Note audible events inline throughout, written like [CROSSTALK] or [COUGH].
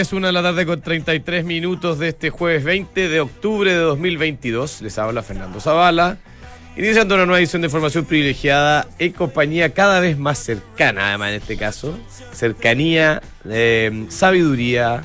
tardes, una de la tarde con 33 minutos de este jueves 20 de octubre de 2022. Les habla Fernando Zavala, iniciando una nueva edición de Información Privilegiada en compañía cada vez más cercana, además en este caso, cercanía, eh, sabiduría,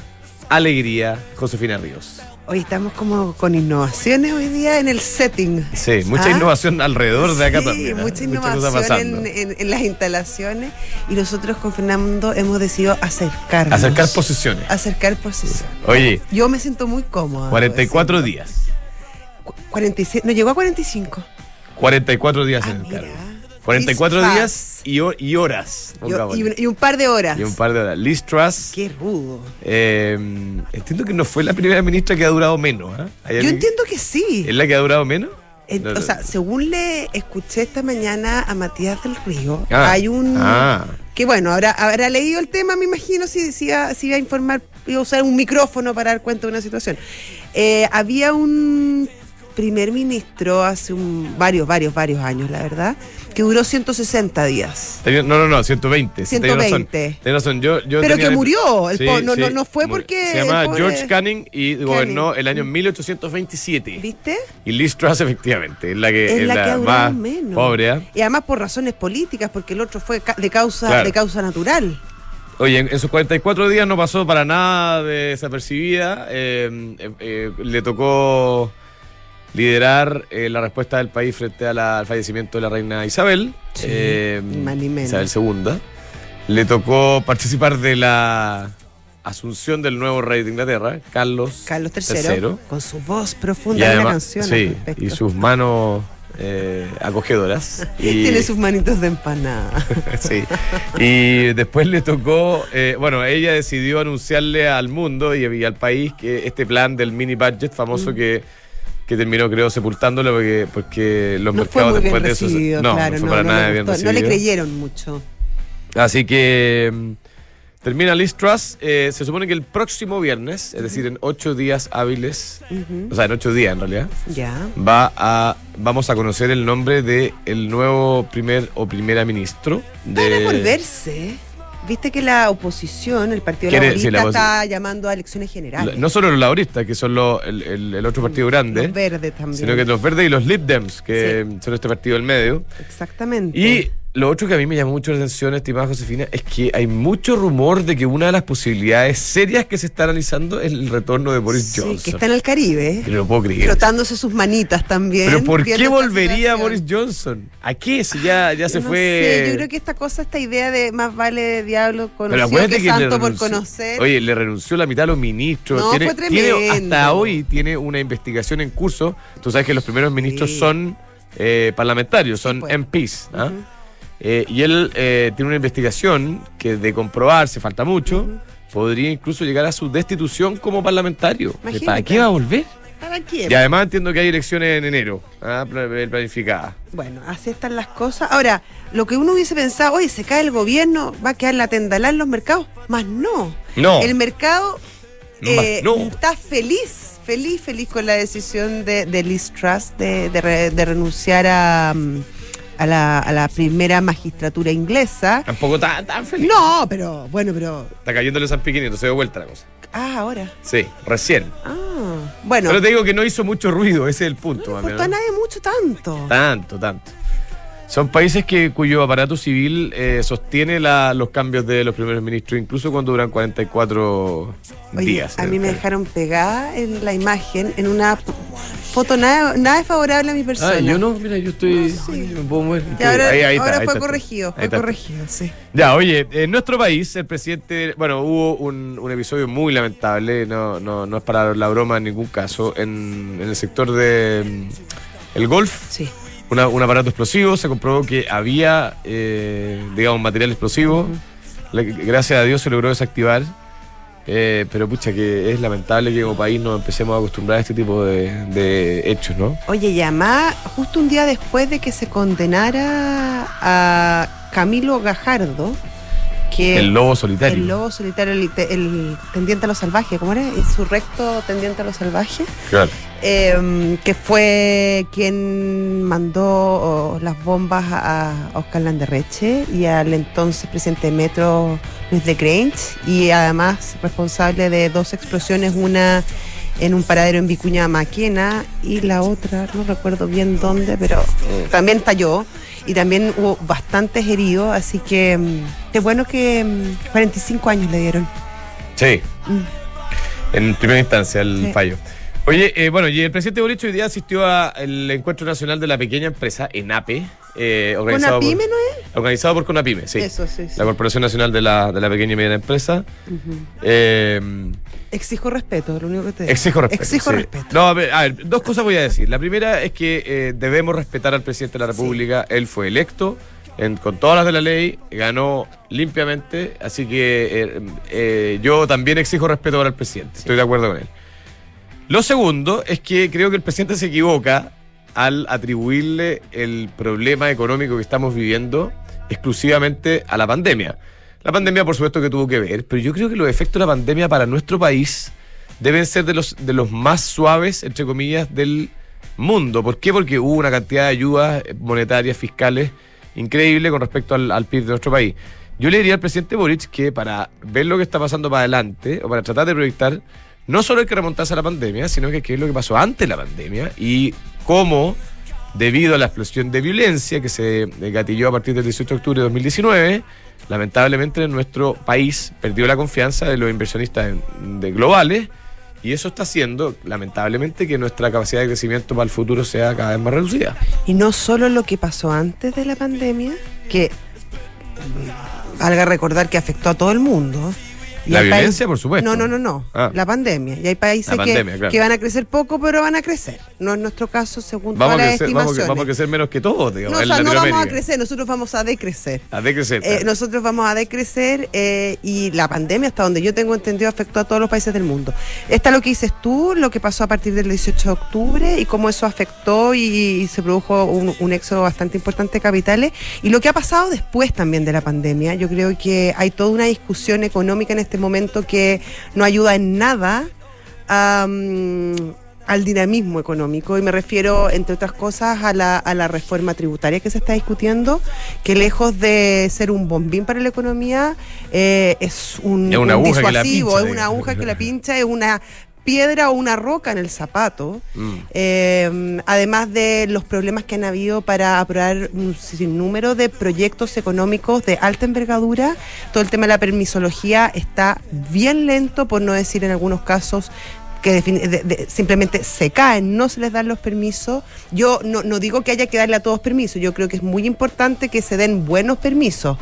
alegría, Josefina Ríos. Hoy estamos como con innovaciones hoy día en el setting. Sí, mucha ¿Ah? innovación alrededor de acá Sí, también. ¿eh? mucha innovación en, en- en las instalaciones y nosotros con Fernando hemos decidido acercarnos. Acercar posiciones. Acercar posiciones. Oye, Yo me siento muy cómoda. 44 debo días. decirlo. Cu- 47, no llegó a 45. 44 días Ah, en el mira. cargo. 44 Liz días y, ho- y horas. Yo- y, un, y un par de horas. Y un par de horas. Liz Truss. Qué rudo. eh, entiendo que no fue la primera ministra que ha durado menos. ¿ah? ¿Hay Yo alguien- entiendo que sí. ¿Es la que ha durado menos? En- No, no. o sea, según le escuché esta mañana a Matías del Río, Ah, hay un... ah. Que bueno, habrá, habrá leído el tema, me imagino, si, si, iba, si iba a informar, iba a usar un micrófono para dar cuenta de una situación. Eh, había un primer ministro hace un, varios, varios, varios años, la verdad, que duró 160 días. No, no, no, 120. sí, tenía razón. 120. Tenía razón. Yo, yo Pero tenía- que murió, el Sí, no, no, sí, no fue porque... Se el llamaba pobre- George Canning y gobernó el año 1827. ¿Viste? Y Liz Truss, efectivamente, es la que, Es es la que más menos. pobre. ¿ah? Y además por razones políticas, porque el otro fue de causa, Claro. de causa natural. Oye, en, en sus 44 días no pasó para nada de desapercibida. eh, eh, eh, le tocó liderar eh, la respuesta del país frente a la- al fallecimiento de la reina Isabel. Sí, eh. Isabel II. Le tocó participar de la asunción del nuevo rey de Inglaterra, Carlos, Carlos III, III. con su voz profunda en la además, canción. sí, y sus manos eh, acogedoras. [LAUGHS] Y- Tiene sus manitos de empanada. [LAUGHS] Sí. Y después le tocó, eh, bueno, ella decidió anunciarle al mundo y, y al país que este plan del mini budget famoso Mm. que, que terminó, creo, sepultándolo porque, porque los No fue mercados bien después de eso. no, claro, no fue no, para no nada le bien no le creyeron mucho. Así que mm, termina Liz Truss. eh, se supone que el próximo viernes, es decir, en ocho días hábiles, o sea, en ocho días en realidad, Ya. va a, vamos a conocer el nombre de el nuevo primer o primera ministro de. Para por verse. Viste que la oposición, el Partido Laborista, la está llamando a elecciones generales. No solo los laboristas, que son los- el, el- el otro partido grande, Los verdes también. sino que los verdes y los Lib Dems, que son este partido del medio. Exactamente. Y lo otro que a mí me llamó mucho la atención, estimada Josefina, es que hay mucho rumor de que una de las posibilidades serias que se está analizando es el retorno de Boris Sí, Johnson. que está en el Caribe. Que no lo puedo creer. Frotándose sus manitas también. Pero ¿por qué volvería. Boris Johnson? ¿A qué? Si ya, ya se no fue. sé, yo creo que esta cosa, esta idea de más vale diablo Pero conocido acuérdate que, que santo por conocer. Oye, le renunció la mitad a los ministros. No, tiene, fue tiene- tremendo. hasta hoy tiene una investigación en curso. Tú sabes que los primeros ministros Sí. son eh, parlamentarios, son pues. MPs. ¿ah? Eh, y él eh, tiene una investigación que de comprobarse, falta mucho, podría incluso llegar a su destitución como parlamentario. Imagínate. ¿Para qué va a volver? ¿Para qué? Y además entiendo que hay elecciones en enero, ¿ah? Pla- planificadas. Bueno, así están las cosas. Ahora, lo que uno hubiese pensado, oye, se cae el gobierno, va a quedar la tendalá en los mercados. Más no. No. El mercado eh, no. está feliz, feliz, feliz con la decisión de, de Liz Truss de, de renunciar a, mm, a, la, a la primera magistratura inglesa. Tampoco tan, tan feliz. No, pero, bueno, pero. Está cayéndole San Piquinito, se dio vuelta la cosa. Ah, ahora. Sí, recién. Ah, bueno. Pero te digo que no hizo mucho ruido, ese es el punto. no mami, importó a nadie mucho tanto. Tanto, tanto. Son países que cuyo aparato civil eh, sostiene la- los cambios de los primeros ministros, incluso cuando duran 44 Oye, días. a en mí me cargo. dejaron pegada en la imagen, en una foto nada, nada favorable a mi persona. Ah, yo no, mira, yo estoy. Sí. me puedo mover. Y ahora, Ahí- ahí está, ahora ahí fue corregido, fue corregido, sí. Ya, oye, en nuestro país, el presidente, bueno, hubo un, un episodio muy lamentable, no, no, no es para la broma en ningún caso, en, en el sector de mm, el golf, Sí. Una- un aparato explosivo, se comprobó que había, eh, digamos, material explosivo, Le- gracias a Dios se logró desactivar, eh, pero pucha que es lamentable que como país nos empecemos a acostumbrar a este tipo de, de hechos, ¿no? Oye, y además, justo un día después de que se condenara a Camilo Gajardo que El lobo solitario. el lobo solitario, el tendiente a lo salvaje, ¿cómo era? Insurrecto tendiente a lo salvaje, Claro. Eh, que fue quien mandó las bombas a, Oscar Landerreche y al entonces presidente de Metro, Luis de Grange, y además responsable de dos explosiones, una en un paradero en Vicuña Maquena y la otra, no recuerdo bien dónde, pero también estalló y también hubo bastantes heridos, así que mm, qué bueno que mm, 45 años le dieron. Sí. Mm. En primera instancia el Sí. fallo. Oye, eh, bueno, y el presidente Boric hoy día asistió al Encuentro Nacional de la Pequeña Empresa, ENAPE, eh, ¿Con organizado, Apime por, no es? organizado por CONAPIME, sí. Eso, sí, sí. La Corporación Nacional de la, de la Pequeña y Mediana Empresa. Eh, Exijo respeto, lo único que te digo. Exijo respeto. Exijo sí. respeto. No, a ver, a ver, dos cosas voy a decir. La primera es que eh, debemos respetar al presidente de la República. Él fue electo en- con todas las de la ley, ganó limpiamente, así que eh, eh, yo también exijo respeto para el presidente. Estoy de acuerdo con él. Lo segundo es que creo que el presidente se equivoca al atribuirle el problema económico que estamos viviendo exclusivamente a la pandemia. La pandemia, por supuesto, que tuvo que ver, pero yo creo que los efectos de la pandemia para nuestro país deben ser de los, de los más suaves, entre comillas, del mundo. ¿Por qué? Porque hubo una cantidad de ayudas monetarias, fiscales, increíble con respecto al, al PIB de nuestro país. Yo le diría al presidente Boric que para ver lo que está pasando para adelante, o para tratar de proyectar, no solo hay que remontarse a la pandemia, sino que qué es lo que pasó antes de la pandemia y cómo, debido a la explosión de violencia que se gatilló a partir del 18 de octubre de 2019, lamentablemente nuestro país perdió la confianza de los inversionistas globales y eso está haciendo, lamentablemente, que nuestra capacidad de crecimiento para el futuro sea cada vez más reducida. Y no solo lo que pasó antes de la pandemia, que mm, valga recordar que afectó a todo el mundo. Y La violencia, por supuesto. No, no, no, no. Ah. La pandemia. Y hay países que, claro. que van a crecer poco, pero van a crecer. No es nuestro caso, según Vamos todas las crecer, vamos, a- estimaciones. vamos a crecer menos que todos, digamos, no, o sea, no vamos a crecer, nosotros vamos a decrecer. A decrecer. Eh, nosotros vamos a decrecer eh, y la pandemia, hasta donde yo tengo entendido, afectó a todos los países del mundo. Está lo que dices tú, lo que pasó a partir del 18 de octubre y cómo eso afectó y, y se produjo un, un éxodo bastante importante de capitales. Y lo que ha pasado después también de la pandemia. Yo creo que hay toda una discusión económica en este momento que no ayuda en nada a, al dinamismo económico. Y me refiero, entre otras cosas, a la, a la reforma tributaria que se está discutiendo, que lejos de ser un bombín para la economía, eh, es un, Es una un aguja que la disuasivo, pincha, es una aguja que la pincha, es una piedra o una roca en el zapato. Mm. Eh, además de los problemas que han habido para aprobar un sinnúmero de proyectos económicos de alta envergadura, todo el tema de la permisología está bien lento, por no decir en algunos casos que defini- de- de- simplemente se caen, no se les dan los permisos. Yo no, no digo que haya que darle a todos permisos, yo creo que es muy importante que se den buenos permisos,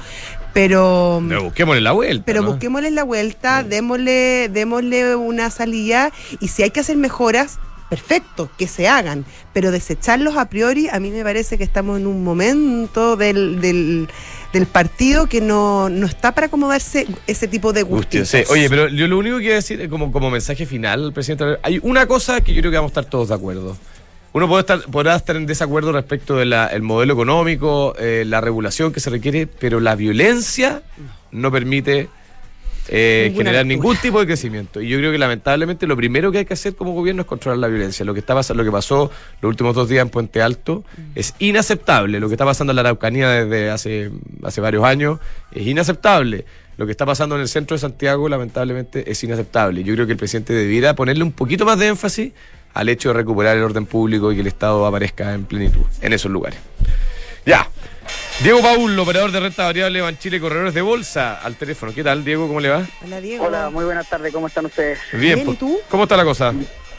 pero... Pero busquémosle la vuelta. Pero ¿no? busquémosle la vuelta, démosle, démosle una salida y si hay que hacer mejoras, perfecto, que se hagan, pero desecharlos a priori, a mí me parece que estamos en un momento del, del, del partido que no, no está para acomodarse ese tipo de gustos. sí. Oye, pero yo lo único que quiero decir, como, como mensaje final al presidente, hay una cosa que yo creo que vamos a estar todos de acuerdo. Uno puede estar, podrá estar en desacuerdo respecto del modelo económico, eh, la regulación que se requiere, pero la violencia no permite eh, generar lectura. ningún tipo de crecimiento. Y yo creo que lamentablemente lo primero que hay que hacer como gobierno es controlar la violencia. Lo que está lo que pasó los últimos dos días en Puente Alto es inaceptable. Lo que está pasando en la Araucanía desde hace, hace varios años es inaceptable. Lo que está pasando en el centro de Santiago, lamentablemente, es inaceptable. Yo creo que el presidente debiera ponerle un poquito más de énfasis al hecho de recuperar el orden público y que el Estado aparezca en plenitud en esos lugares. Ya. Diego Paul, operador de renta variable Banchile Corredores de Bolsa, al teléfono. ¿Qué tal, Diego? ¿Cómo le va? Hola, Diego. Hola, muy buenas tardes, ¿cómo están ustedes? Bien, Bien, pues. ¿y tú? ¿Cómo está la cosa?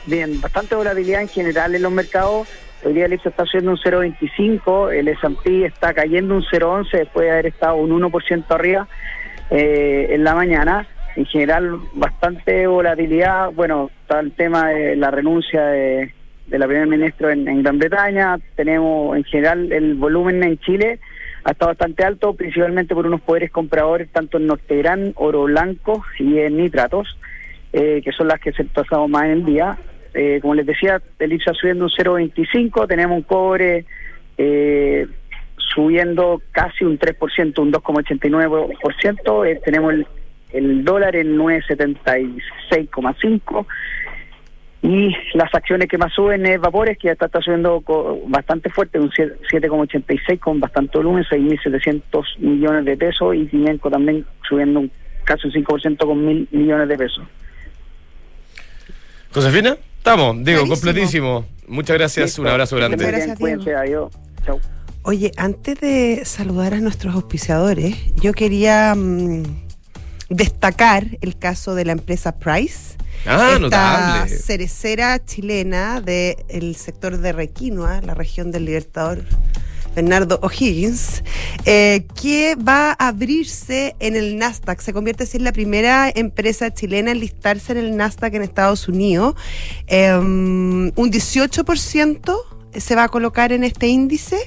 Bien, bastante volatilidad en general en los mercados. Hoy día el IPSA está subiendo un 0.25, el S&P está cayendo un 0.11 después de haber estado un 1% arriba eh, en la mañana. En general, bastante volatilidad. Bueno, está el tema de la renuncia de, de la primer ministro en, Gran Bretaña. Tenemos, en general, el volumen en Chile ha estado bastante alto, principalmente por unos poderes compradores, tanto en Nortegrán, oro blanco y en nitratos, eh, que son las que se han pasado más en el día. Eh, como les decía, el IPSA subiendo un 0.25, tenemos un cobre eh, subiendo casi un 3%, un 2,89%. Eh, tenemos el, el dólar en 9,76,5%. Y las acciones que más suben es Vapores, que ya está, está subiendo co- bastante fuerte, un 7,86 con bastante volumen, 6.700 millones de pesos. Y Cimenco también subiendo un, casi un 5% con mil millones de pesos. Josefina, estamos, digo, Clarísimo. completísimo. Muchas gracias, Listo. un abrazo grande. Gracias, Cuídense, adiós. Chau. Oye, antes de saludar a nuestros auspiciadores, yo quería mm, destacar el caso de la empresa Price. Ah, esta notable. cerecera chilena del sector de Requinoa, la región del Libertador Bernardo O'Higgins, eh, que va a abrirse en el Nasdaq. Se convierte así en la primera empresa chilena en listarse en el Nasdaq en Estados Unidos. Eh, un 18% se va a colocar en este índice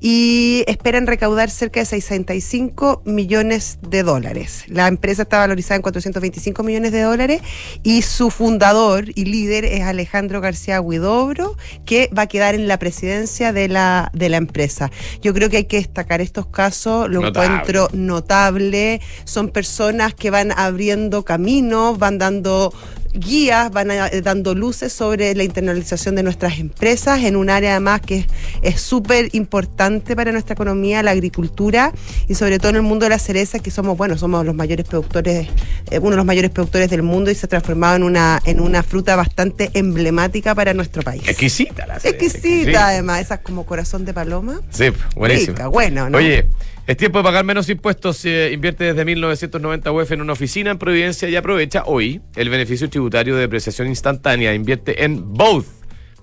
y esperan recaudar cerca de 65 millones de dólares. La empresa está valorizada en 425 millones de dólares y su fundador y líder es Alejandro García Huidobro, que va a quedar en la presidencia de la, de la empresa. Yo creo que hay que destacar estos casos, lo Notable. encuentro notable, son personas que van abriendo caminos, van dando guías, van a- eh, dando luces sobre la internalización de nuestras empresas en un área además que es- súper importante para nuestra economía, la agricultura y sobre todo en el mundo de la cereza, que somos, bueno, somos los mayores productores, eh, uno de los mayores productores del mundo y se ha transformado en una, en una fruta bastante emblemática para nuestro país. Exquisita la cereza, Exquisita, además, esas como corazón de paloma. Sí, buenísimo. Rica, bueno, ¿no? Oye, es tiempo de pagar menos impuestos. eh, invierte desde 1990 UF en una oficina en Providencia y aprovecha hoy el beneficio tributario de depreciación instantánea. Invierte en both.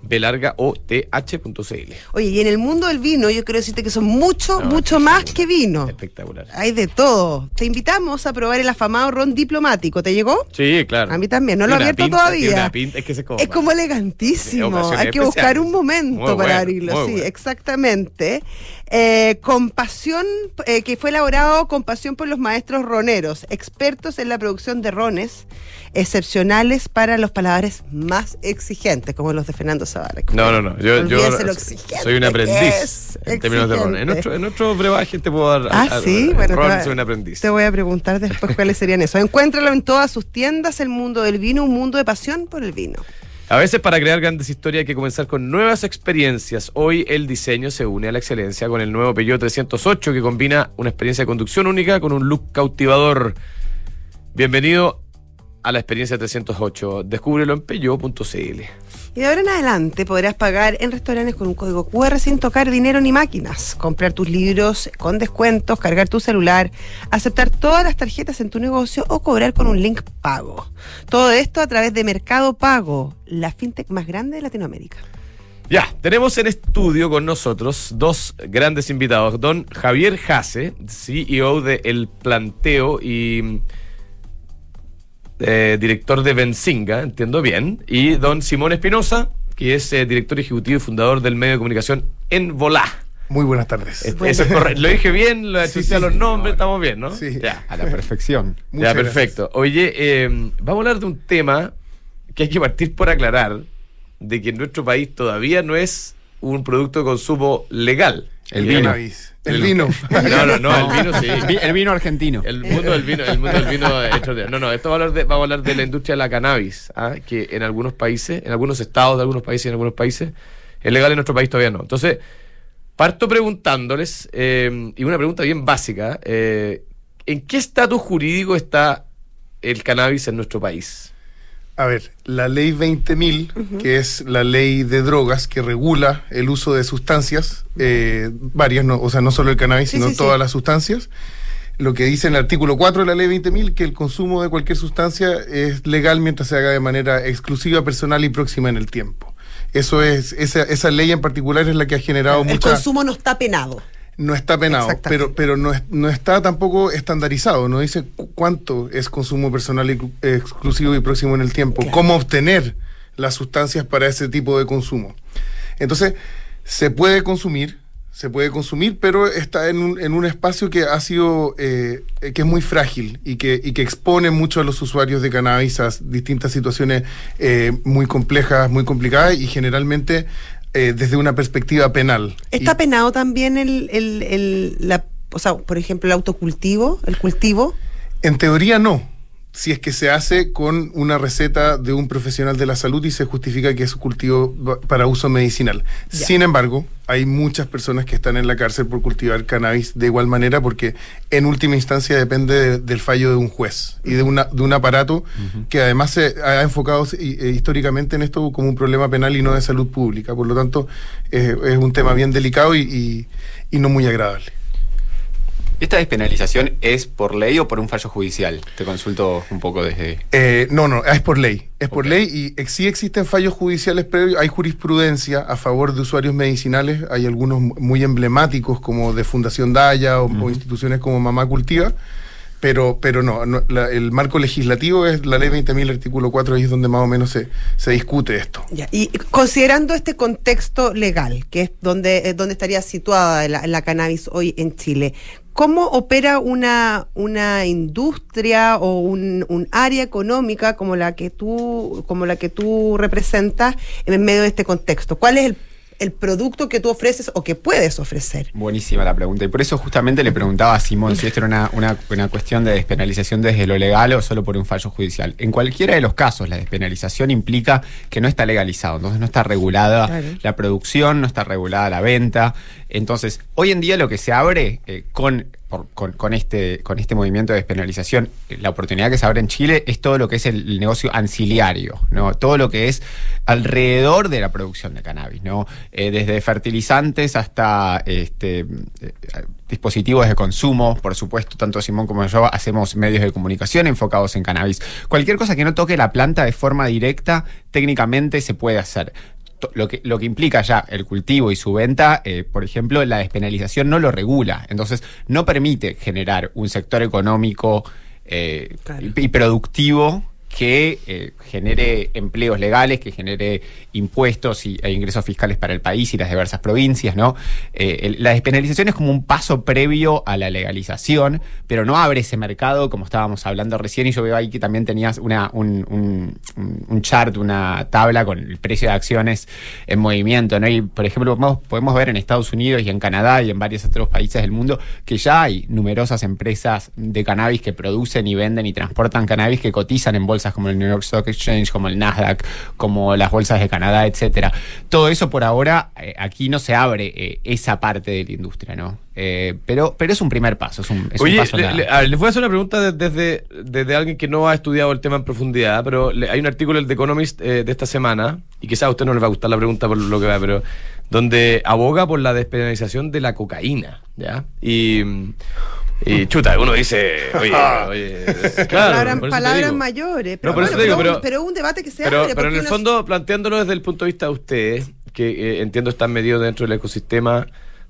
B larga o th.cl. Oye, y en el mundo del vino, yo quiero decirte que son mucho, No, mucho más que vino. Espectacular. Hay de todo. Te invitamos a probar el afamado ron diplomático. ¿Te llegó? Sí, claro. A mí también. No lo he abierto pinta, todavía. pinta, es que se coma. Es como elegantísimo. Hay que buscar un momento Muy para bueno, abrirlo. Sí, bueno. exactamente. Eh, compasión, eh, que fue elaborado con pasión por los maestros roneros, expertos en la producción de rones excepcionales para los paladares más exigentes, como los de Fernando Zavala. No, no, no. Yo, yo soy un aprendiz en términos de ron. En nuestro, en brebaje te puedo dar. Ah, a- sí, a- bueno, ron, te, voy- soy un aprendiz. te voy a preguntar después [LAUGHS] cuáles serían esos. Encuéntralo en todas sus tiendas, el mundo del vino, un mundo de pasión por el vino. A veces para crear grandes historias hay que comenzar con nuevas experiencias. Hoy el diseño se une a la excelencia con el nuevo Peugeot 308 que combina una experiencia de conducción única con un look cautivador. Bienvenido a la experiencia 308. Descúbrelo en peugeot.cl. Y de ahora en adelante podrás pagar en restaurantes con un código QR sin tocar dinero ni máquinas, comprar tus libros con descuentos, cargar tu celular, aceptar todas las tarjetas en tu negocio o cobrar con un link pago. Todo esto a través de Mercado Pago, la fintech más grande de Latinoamérica. Ya, tenemos en estudio con nosotros dos grandes invitados. Don Javier Jase, CEO de El Planteo y eh, director de Benzinga, entiendo bien. Y don Simón Espinosa, que es eh, director ejecutivo y fundador del medio de comunicación En Volá. Muy buenas tardes. Este, eso es correcto. Lo dije bien, lo Sí, sí, los nombres, estamos bien, ¿no? Sí. Ya. A la perfección. [LAUGHS] Ya, perfecto. Oye, eh, vamos a hablar de un tema que hay que partir por aclarar, de que en nuestro país todavía no es un producto de consumo legal. El vino. Cannabis. El vino. [LAUGHS] No, no, no, el [LAUGHS] vino sí. El vino argentino. El mundo del vino, el mundo del vino extraordinario. No, no, esto va a hablar de, vamos a hablar de la industria de la cannabis, ¿ah? que en algunos países, en algunos estados de algunos países y en algunos países, es legal en nuestro país todavía no. Entonces, parto preguntándoles, eh, y una pregunta bien básica, eh, ¿en qué estatus jurídico está el cannabis en nuestro país? A ver, la ley 20.000, que es la ley de drogas que regula el uso de sustancias, eh, varias, no, o sea, no solo el cannabis, Sí, sino sí, sí. todas las sustancias. Lo que dice en el artículo 4 de la ley 20.000, que el consumo de cualquier sustancia es legal mientras se haga de manera exclusiva, personal y próxima en el tiempo. Eso es, esa, esa ley en particular es la que ha generado El mucha... consumo no está penado. No está penado, pero, pero no, no está tampoco estandarizado, no dice cu- cuánto es consumo personal exclusivo y próximo en el tiempo, Claro. cómo obtener las sustancias para ese tipo de consumo. Entonces, se puede consumir, se puede consumir, pero está en un, en un espacio que ha sido, eh, que es muy frágil y que, y que expone mucho a los usuarios de cannabis a distintas situaciones eh, muy complejas, muy complicadas y generalmente eh, desde una perspectiva penal. ¿Está Y- penado también el, el, el- la, o sea, por ejemplo, el autocultivo, el cultivo? En teoría no. Si es que se hace con una receta de un profesional de la salud y se justifica que es un cultivo para uso medicinal. Sin embargo, hay muchas personas que están en la cárcel por cultivar cannabis de igual manera porque en última instancia depende de- del fallo de un juez y de, una, de un aparato que además se ha enfocado hi- eh, históricamente en esto como un problema penal y no de salud pública. Por lo tanto, eh, es un tema bien delicado y, y- y no muy agradable. ¿Esta despenalización es por ley o por un fallo judicial? Te consulto un poco desde... Eh, no, no, es por ley. Es por ley y ex- sí existen fallos judiciales previos. Hay jurisprudencia a favor de usuarios medicinales. Hay algunos mu- muy emblemáticos como de Fundación Daya o, o instituciones como Mamá Cultiva. Pero, pero no, no, la- el marco legislativo es la ley 20.000, artículo 4, ahí es donde más o menos se, se discute esto. Ya, Y considerando este contexto legal, que es donde, eh, donde estaría situada la, la cannabis hoy en Chile, ¿cómo opera una, una industria o un, un área económica como la que tú, como la que tú representas en medio de este contexto? ¿Cuál es el, el producto que tú ofreces o que puedes ofrecer? Buenísima la pregunta. Y por eso justamente le preguntaba a Simón si esto era una, una- una cuestión de despenalización desde lo legal o solo por un fallo judicial. En cualquiera de los casos, la despenalización implica que no está legalizado, entonces no está regulada Claro. la producción, no está regulada la venta. Entonces, hoy en día lo que se abre eh, este, con este movimiento de despenalización, eh, la oportunidad que se abre en Chile es todo lo que es el, negocio anciliario, ¿no? Todo lo que es alrededor de la producción de cannabis, ¿no? Eh, desde fertilizantes hasta este, dispositivos de consumo, por supuesto, tanto Simón como yo hacemos medios de comunicación enfocados en cannabis. Cualquier cosa que no toque la planta de forma directa, técnicamente se puede hacer lo que, lo que implica ya el cultivo y su venta, eh, por ejemplo, la despenalización no lo regula. Entonces, no permite generar un sector económico eh, Claro. y, y productivo que eh, genere empleos legales, que genere impuestos y, e ingresos fiscales para el país y las diversas provincias, ¿no? Eh, la despenalización es como un paso previo a la legalización, pero no abre ese mercado, como estábamos hablando recién, y yo veo ahí que también tenías una, un, un- un- chart, una tabla con el precio de acciones en movimiento, ¿no? Y, por ejemplo, podemos, podemos ver en Estados Unidos y en Canadá y en varios otros países del mundo que ya hay numerosas empresas de cannabis que producen y venden y transportan cannabis que cotizan en bolsas como el New York Stock Exchange, como el Nasdaq, como las bolsas de Canadá, etcétera. Todo eso por ahora eh, aquí no se abre eh, esa parte de la industria, ¿no? Eh, pero, pero es un primer paso, es un, es un Oye, paso le- nada. le- a ver, les voy a hacer una pregunta de- desde, desde alguien que no ha estudiado el tema en profundidad, pero le- hay un artículo del The Economist eh, de esta semana, y quizás a usted no le va a gustar la pregunta por lo que va, pero donde aboga por la despenalización de la cocaína, ¿ya? Y, y chuta, uno dice, [LAUGHS] oye, oye, [LAUGHS] claro, palabras mayores. Pero, bueno, digo, pero, pero- pero un debate que se Pero, abre. pero en el uno- fondo, planteándolo desde el punto de vista de ustedes, que eh, entiendo están metidos dentro del ecosistema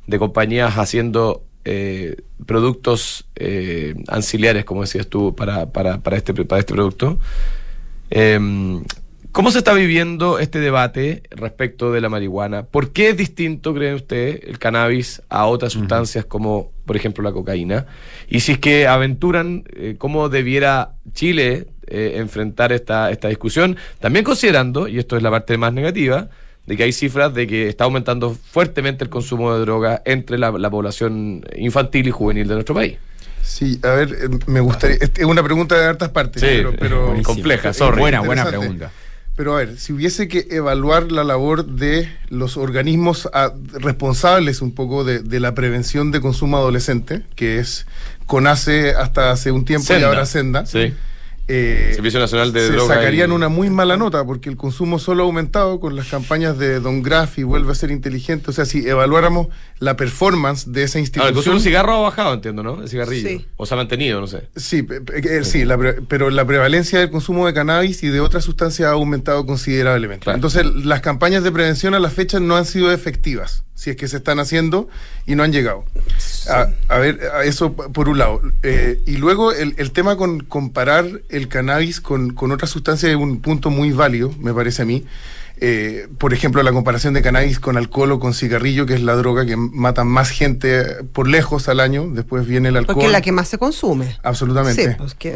de compañías haciendo eh, productos eh, anciliares, como decías tú, para, para, para, este, para este producto. Em, ¿Cómo se está viviendo este debate respecto de la marihuana? ¿Por qué es distinto, cree usted, el cannabis a otras sustancias como, por ejemplo, la cocaína? Y si es que aventuran, eh, ¿cómo debiera Chile eh, enfrentar esta, esta discusión? También considerando, y esto es la parte más negativa, de que hay cifras de que está aumentando fuertemente el consumo de droga entre la, la población infantil y juvenil de nuestro país. Sí, a ver, eh, me gustaría. Es es una pregunta de hartas partes, Sí, pero, pero- compleja, sorry. Buena, buena pregunta. Pero a ver, si hubiese que evaluar la labor de los organismos ah, responsables un poco de, de la prevención de consumo adolescente, que es CONACE hasta hace un tiempo y Senda. ahora Senda, Sí. Eh, Servicio Nacional de se Droga sacarían y- una muy mala nota porque el consumo solo ha aumentado con las campañas de Don Graff y vuelve a ser inteligente. O sea, si evaluáramos la performance de esa Ah, el institución. consumo de cigarro ha bajado, entiendo, ¿no? El cigarrillo. Sí. O se ha mantenido, no sé. Sí, eh, sí la pre- pero la prevalencia del consumo de cannabis y de otras sustancias ha aumentado considerablemente. Claro. Entonces, las campañas de prevención a la fecha no han sido efectivas, si es que se están haciendo y no han llegado. A, a ver, a eso por un lado. Eh, y luego el, el tema con comparar el cannabis con, con otras sustancias es un punto muy válido, me parece a mí. Eh, por ejemplo, la comparación de cannabis con alcohol o con cigarrillo, que es la droga que mata más gente por lejos al año. Después viene el alcohol. Porque es la que más se consume. Absolutamente. Sí, pues que.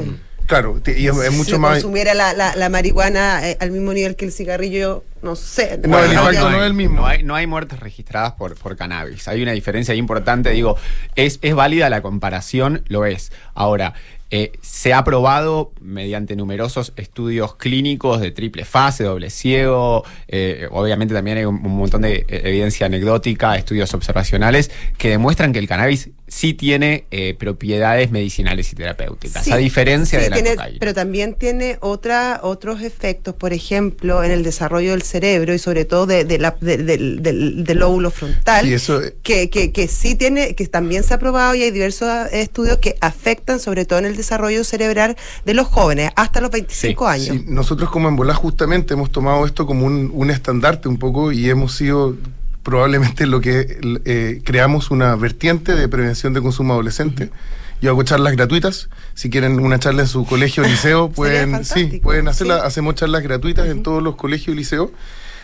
Claro, y es, es si mucho más. consumiera la, la, la marihuana eh, al mismo nivel que el cigarrillo, no sé. No, el impacto no es el mismo. No hay, no hay muertes registradas por, por cannabis. Hay una diferencia importante. Digo, ¿es, ¿es válida la comparación? Lo es. Ahora, eh, se ha probado mediante numerosos estudios clínicos de triple fase, doble ciego, eh, obviamente también hay un, un montón de evidencia anecdótica, estudios observacionales, que demuestran que el cannabis sí tiene eh, propiedades medicinales y terapéuticas, Sí, a diferencia sí, de la tiene- cocaína. Pero también tiene otra, otros efectos, por ejemplo, en el desarrollo del cerebro y sobre todo de, de la- de- del, del- del lóbulo frontal. Sí, eso- que, que, que sí tiene, que también se ha probado y hay diversos eh, estudios que afectan sobre todo en el desarrollo cerebral de los jóvenes hasta los 25 años. Sí, nosotros como en Volá justamente hemos tomado esto como un, un estandarte un poco y hemos sido probablemente lo que eh, creamos una vertiente de prevención de consumo adolescente. Yo hago charlas gratuitas. Si quieren una charla en su colegio o liceo, [LAUGHS] pueden, sí, pueden hacerla. sí. Hacemos charlas gratuitas en todos los colegios y liceos,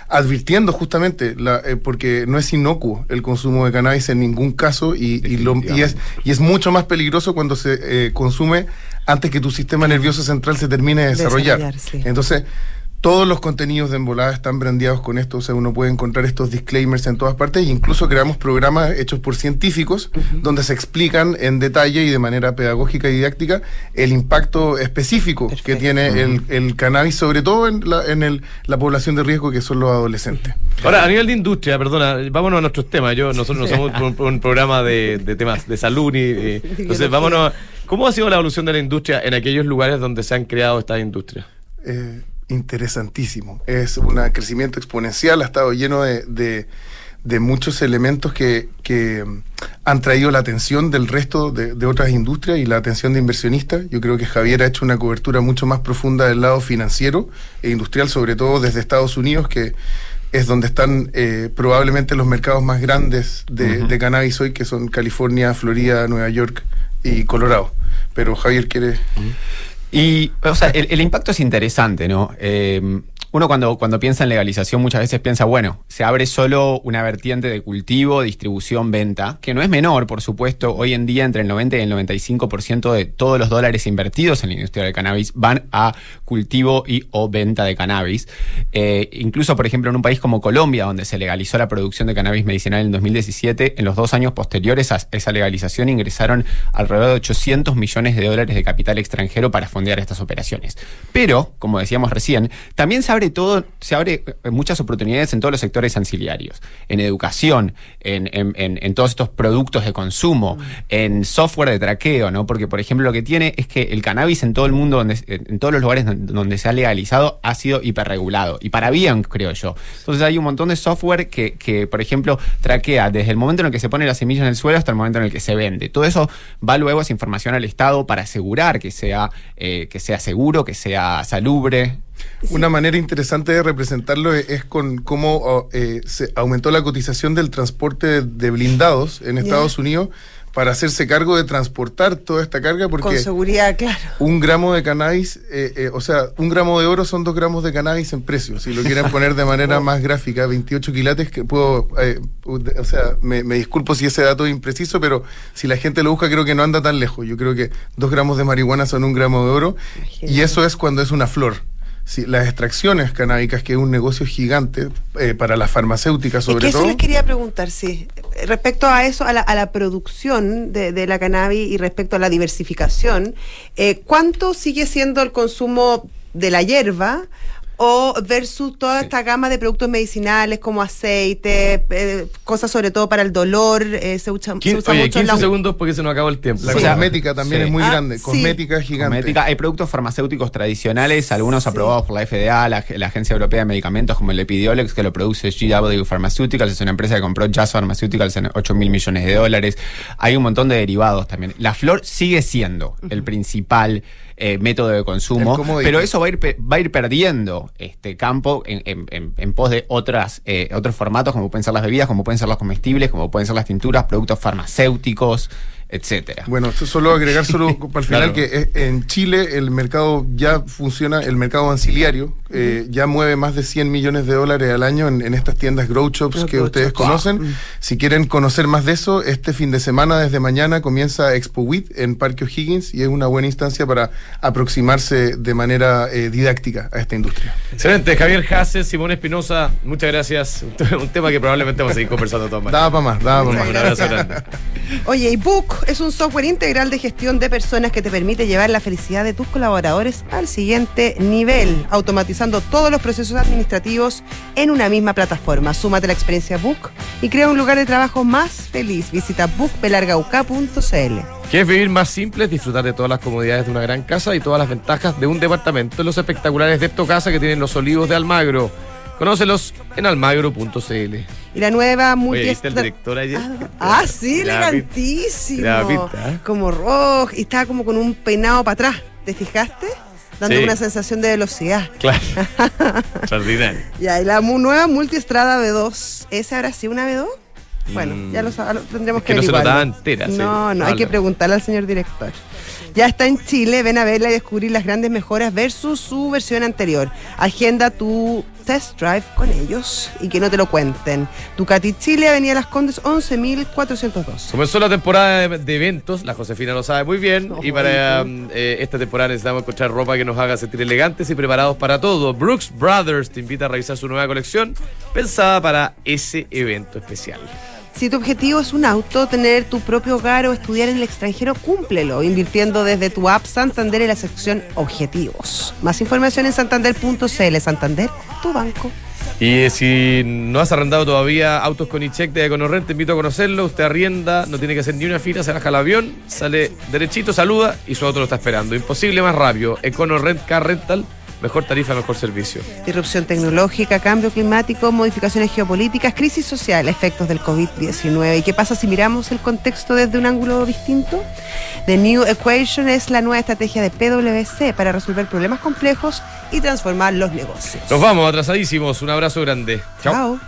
advirtiendo justamente, la, eh, porque no es inocuo el consumo de cannabis en ningún caso y, y, lo- y es, y es mucho más peligroso cuando se eh, consume antes que tu sistema nervioso central se termine de desarrollar. Desarrollar, sí. Entonces, todos los contenidos de Embolada están brandeados con esto, o sea, uno puede encontrar estos disclaimers en todas partes e incluso creamos programas hechos por científicos donde se explican en detalle y de manera pedagógica y didáctica el impacto específico que tiene el, el cannabis, sobre todo en, la, en el- la población de riesgo que son los adolescentes. Ahora, a nivel de industria, perdona, vámonos a nuestros temas. Yo, nosotros no somos un, un programa de, de temas de salud ni. eh, entonces, vámonos. ¿Cómo ha sido la evolución de la industria en aquellos lugares donde se han creado estas industrias? eh, interesantísimo. Es un crecimiento exponencial, ha estado lleno de, de- de muchos elementos que, que, mm, han traído la atención del resto de, de otras industrias y la atención de inversionistas. Yo creo que Javier ha hecho una cobertura mucho más profunda del lado financiero e industrial, sobre todo desde Estados Unidos, que es donde están eh, probablemente los mercados más grandes de, Ujú. de cannabis hoy, que son California, Florida, Nueva York y Colorado. Pero Javier quiere... Y, o sea, el, el impacto es interesante, ¿no? Eh, uno cuando, cuando piensa en legalización muchas veces piensa, bueno, se abre solo una vertiente de cultivo, distribución, venta, que no es menor, por supuesto. Hoy en día entre el 90 y el 95% de todos los dólares invertidos en la industria del cannabis van a cultivo y o venta de cannabis. Eh, incluso, por ejemplo, en un país como Colombia, donde se legalizó la producción de cannabis medicinal en 2017, en los dos años posteriores a esa legalización ingresaron alrededor de 800 millones de dólares de capital extranjero para fondear estas operaciones. Pero, como decíamos recién, también se abre todo, se abre eh, muchas oportunidades en todos los sectores ancillarios, en educación, en, en- en- en todos estos productos de consumo, en software de traqueo, ¿no? Porque, por ejemplo, lo que tiene es que el cannabis en todo el mundo, donde, en todos los lugares donde, donde se ha legalizado, ha sido hiperregulado. Y para bien, creo yo. Entonces hay un montón de software que, que, por ejemplo, traquea desde el momento en el que se pone la semilla en el suelo hasta el momento en el que se vende. Todo eso va luego esa información al Estado para asegurar que sea, eh, que sea seguro, que sea salubre. Una manera interesante de representarlo es, es con cómo oh, eh, se aumentó la cotización del transporte de blindados en Estados Unidos para hacerse cargo de transportar toda esta carga Con porque seguridad, claro. un gramo de cannabis, eh, eh, o sea, un gramo de oro son dos gramos de cannabis en precio. Si lo quieren poner de manera [LAUGHS] más gráfica, 28 quilates, que puedo, eh, o sea, me, me disculpo si ese dato es impreciso, pero si la gente lo busca, creo que no anda tan lejos. Yo creo que dos gramos de marihuana son un gramo de oro, y eso es cuando es una flor. Sí, las extracciones canábicas, que es un negocio gigante eh, para las farmacéuticas, Es sobre que eso todo. les quería preguntar, sí. Respecto a eso, a la, a la producción de, de la cannabis y respecto a la diversificación, eh, ¿cuánto sigue siendo el consumo de la hierba? O versus toda Sí. esta gama de productos medicinales como aceite, eh, cosas sobre todo para el dolor, eh, se usa, se Quin- usa Oye, mucho en 15 la segundos porque se nos acabó el tiempo. La cosmética también sí. es muy Ah, grande, sí. cosmética gigante. Cosmética. Hay productos farmacéuticos tradicionales, algunos Sí. aprobados por la FDA, la, la Agencia Europea de Medicamentos, como el Epidiolex, que lo produce GW Pharmaceuticals, es una empresa que compró Jazz Pharmaceuticals en 8 mil millones de dólares. Hay un montón de derivados también. La flor sigue siendo el principal eh, método de consumo, pero eso va a ir, va a ir perdiendo este campo en, en- en- en pos de otras, eh, otros formatos, como pueden ser las bebidas, como pueden ser los comestibles, como pueden ser las tinturas, productos farmacéuticos. Etcétera. Bueno, solo agregar solo [LAUGHS] para el final Claro. que eh, en Chile el mercado ya funciona, el mercado anciliario eh, ya mueve más de 100 millones de dólares al año en, en estas tiendas Grow Shops que grow ustedes shops. conocen. Si quieren conocer más de eso, este fin de semana desde mañana comienza Expo WIT en Parque O'Higgins y es una buena instancia para aproximarse de manera eh, didáctica a esta industria. Excelente, Javier Hases, Simón Espinosa, muchas gracias. [LAUGHS] Un tema que probablemente vamos a seguir conversando maneras. Daba para más, daba para más. Un abrazo grande. Oye, y Book es un software integral de gestión de personas que te permite llevar la felicidad de tus colaboradores al siguiente nivel, automatizando todos los procesos administrativos en una misma plataforma. Súmate a la experiencia Book y crea un lugar de trabajo más feliz. Visita bookbelargauca.cl. ¿Quieres vivir más simple? Disfrutar de todas las comodidades de una gran casa y todas las ventajas de un departamento en los espectaculares de Casa que tienen los olivos de Almagro. Conócelos en almagro.cl. Y la nueva Oye, ahí está el multi director ayer. Ah, ah, sí, La elegantísimo. la pinta, ¿eh? Como rojo. Y estaba como con un peinado para atrás. ¿Te fijaste? Dando Sí. una sensación de velocidad. Claro. [LAUGHS] Extraordinario. Ya, y la mu- nueva multiestrada B2. ¿Esa habrá sido una B2? Bueno, Mm. ya lo, sab- lo tendremos Es que que no se notaba entera, sí. No, no, hay que preguntarle al señor director. Ya está en Chile, ven a verla y descubrir las grandes mejoras versus su versión anterior. Agenda tu test drive con ellos y que no te lo cuenten. Ducati Chile, Avenida Las Condes, 11.402. Comenzó la temporada de, de eventos, la Josefina lo sabe muy bien, y para um, eh, esta temporada necesitamos encontrar ropa que nos haga sentir elegantes y preparados para todo. Brooks Brothers te invita a revisar su nueva colección pensada para ese evento especial. Si tu objetivo es un auto, tener tu propio hogar o estudiar en el extranjero, cúmplelo, invirtiendo desde tu app Santander en la sección Objetivos. Más información en santander.cl. Santander, tu banco. Y eh, si no has arrendado todavía autos con e-check de Econorrent, te invito a conocerlo. Usted arrienda, no tiene que hacer ni una fila, se baja al avión, sale derechito, saluda y su auto lo está esperando. Imposible más rápido. Econorrent Car Rental, mejor tarifa, mejor servicio. Disrupción tecnológica, cambio climático, modificaciones geopolíticas, crisis social, efectos del COVID-19. ¿Y qué pasa si miramos el contexto desde un ángulo distinto? The New Equation es la nueva estrategia de PwC para resolver problemas complejos y transformar los negocios. Nos vamos, atrasadísimos. Un abrazo grande. Chao.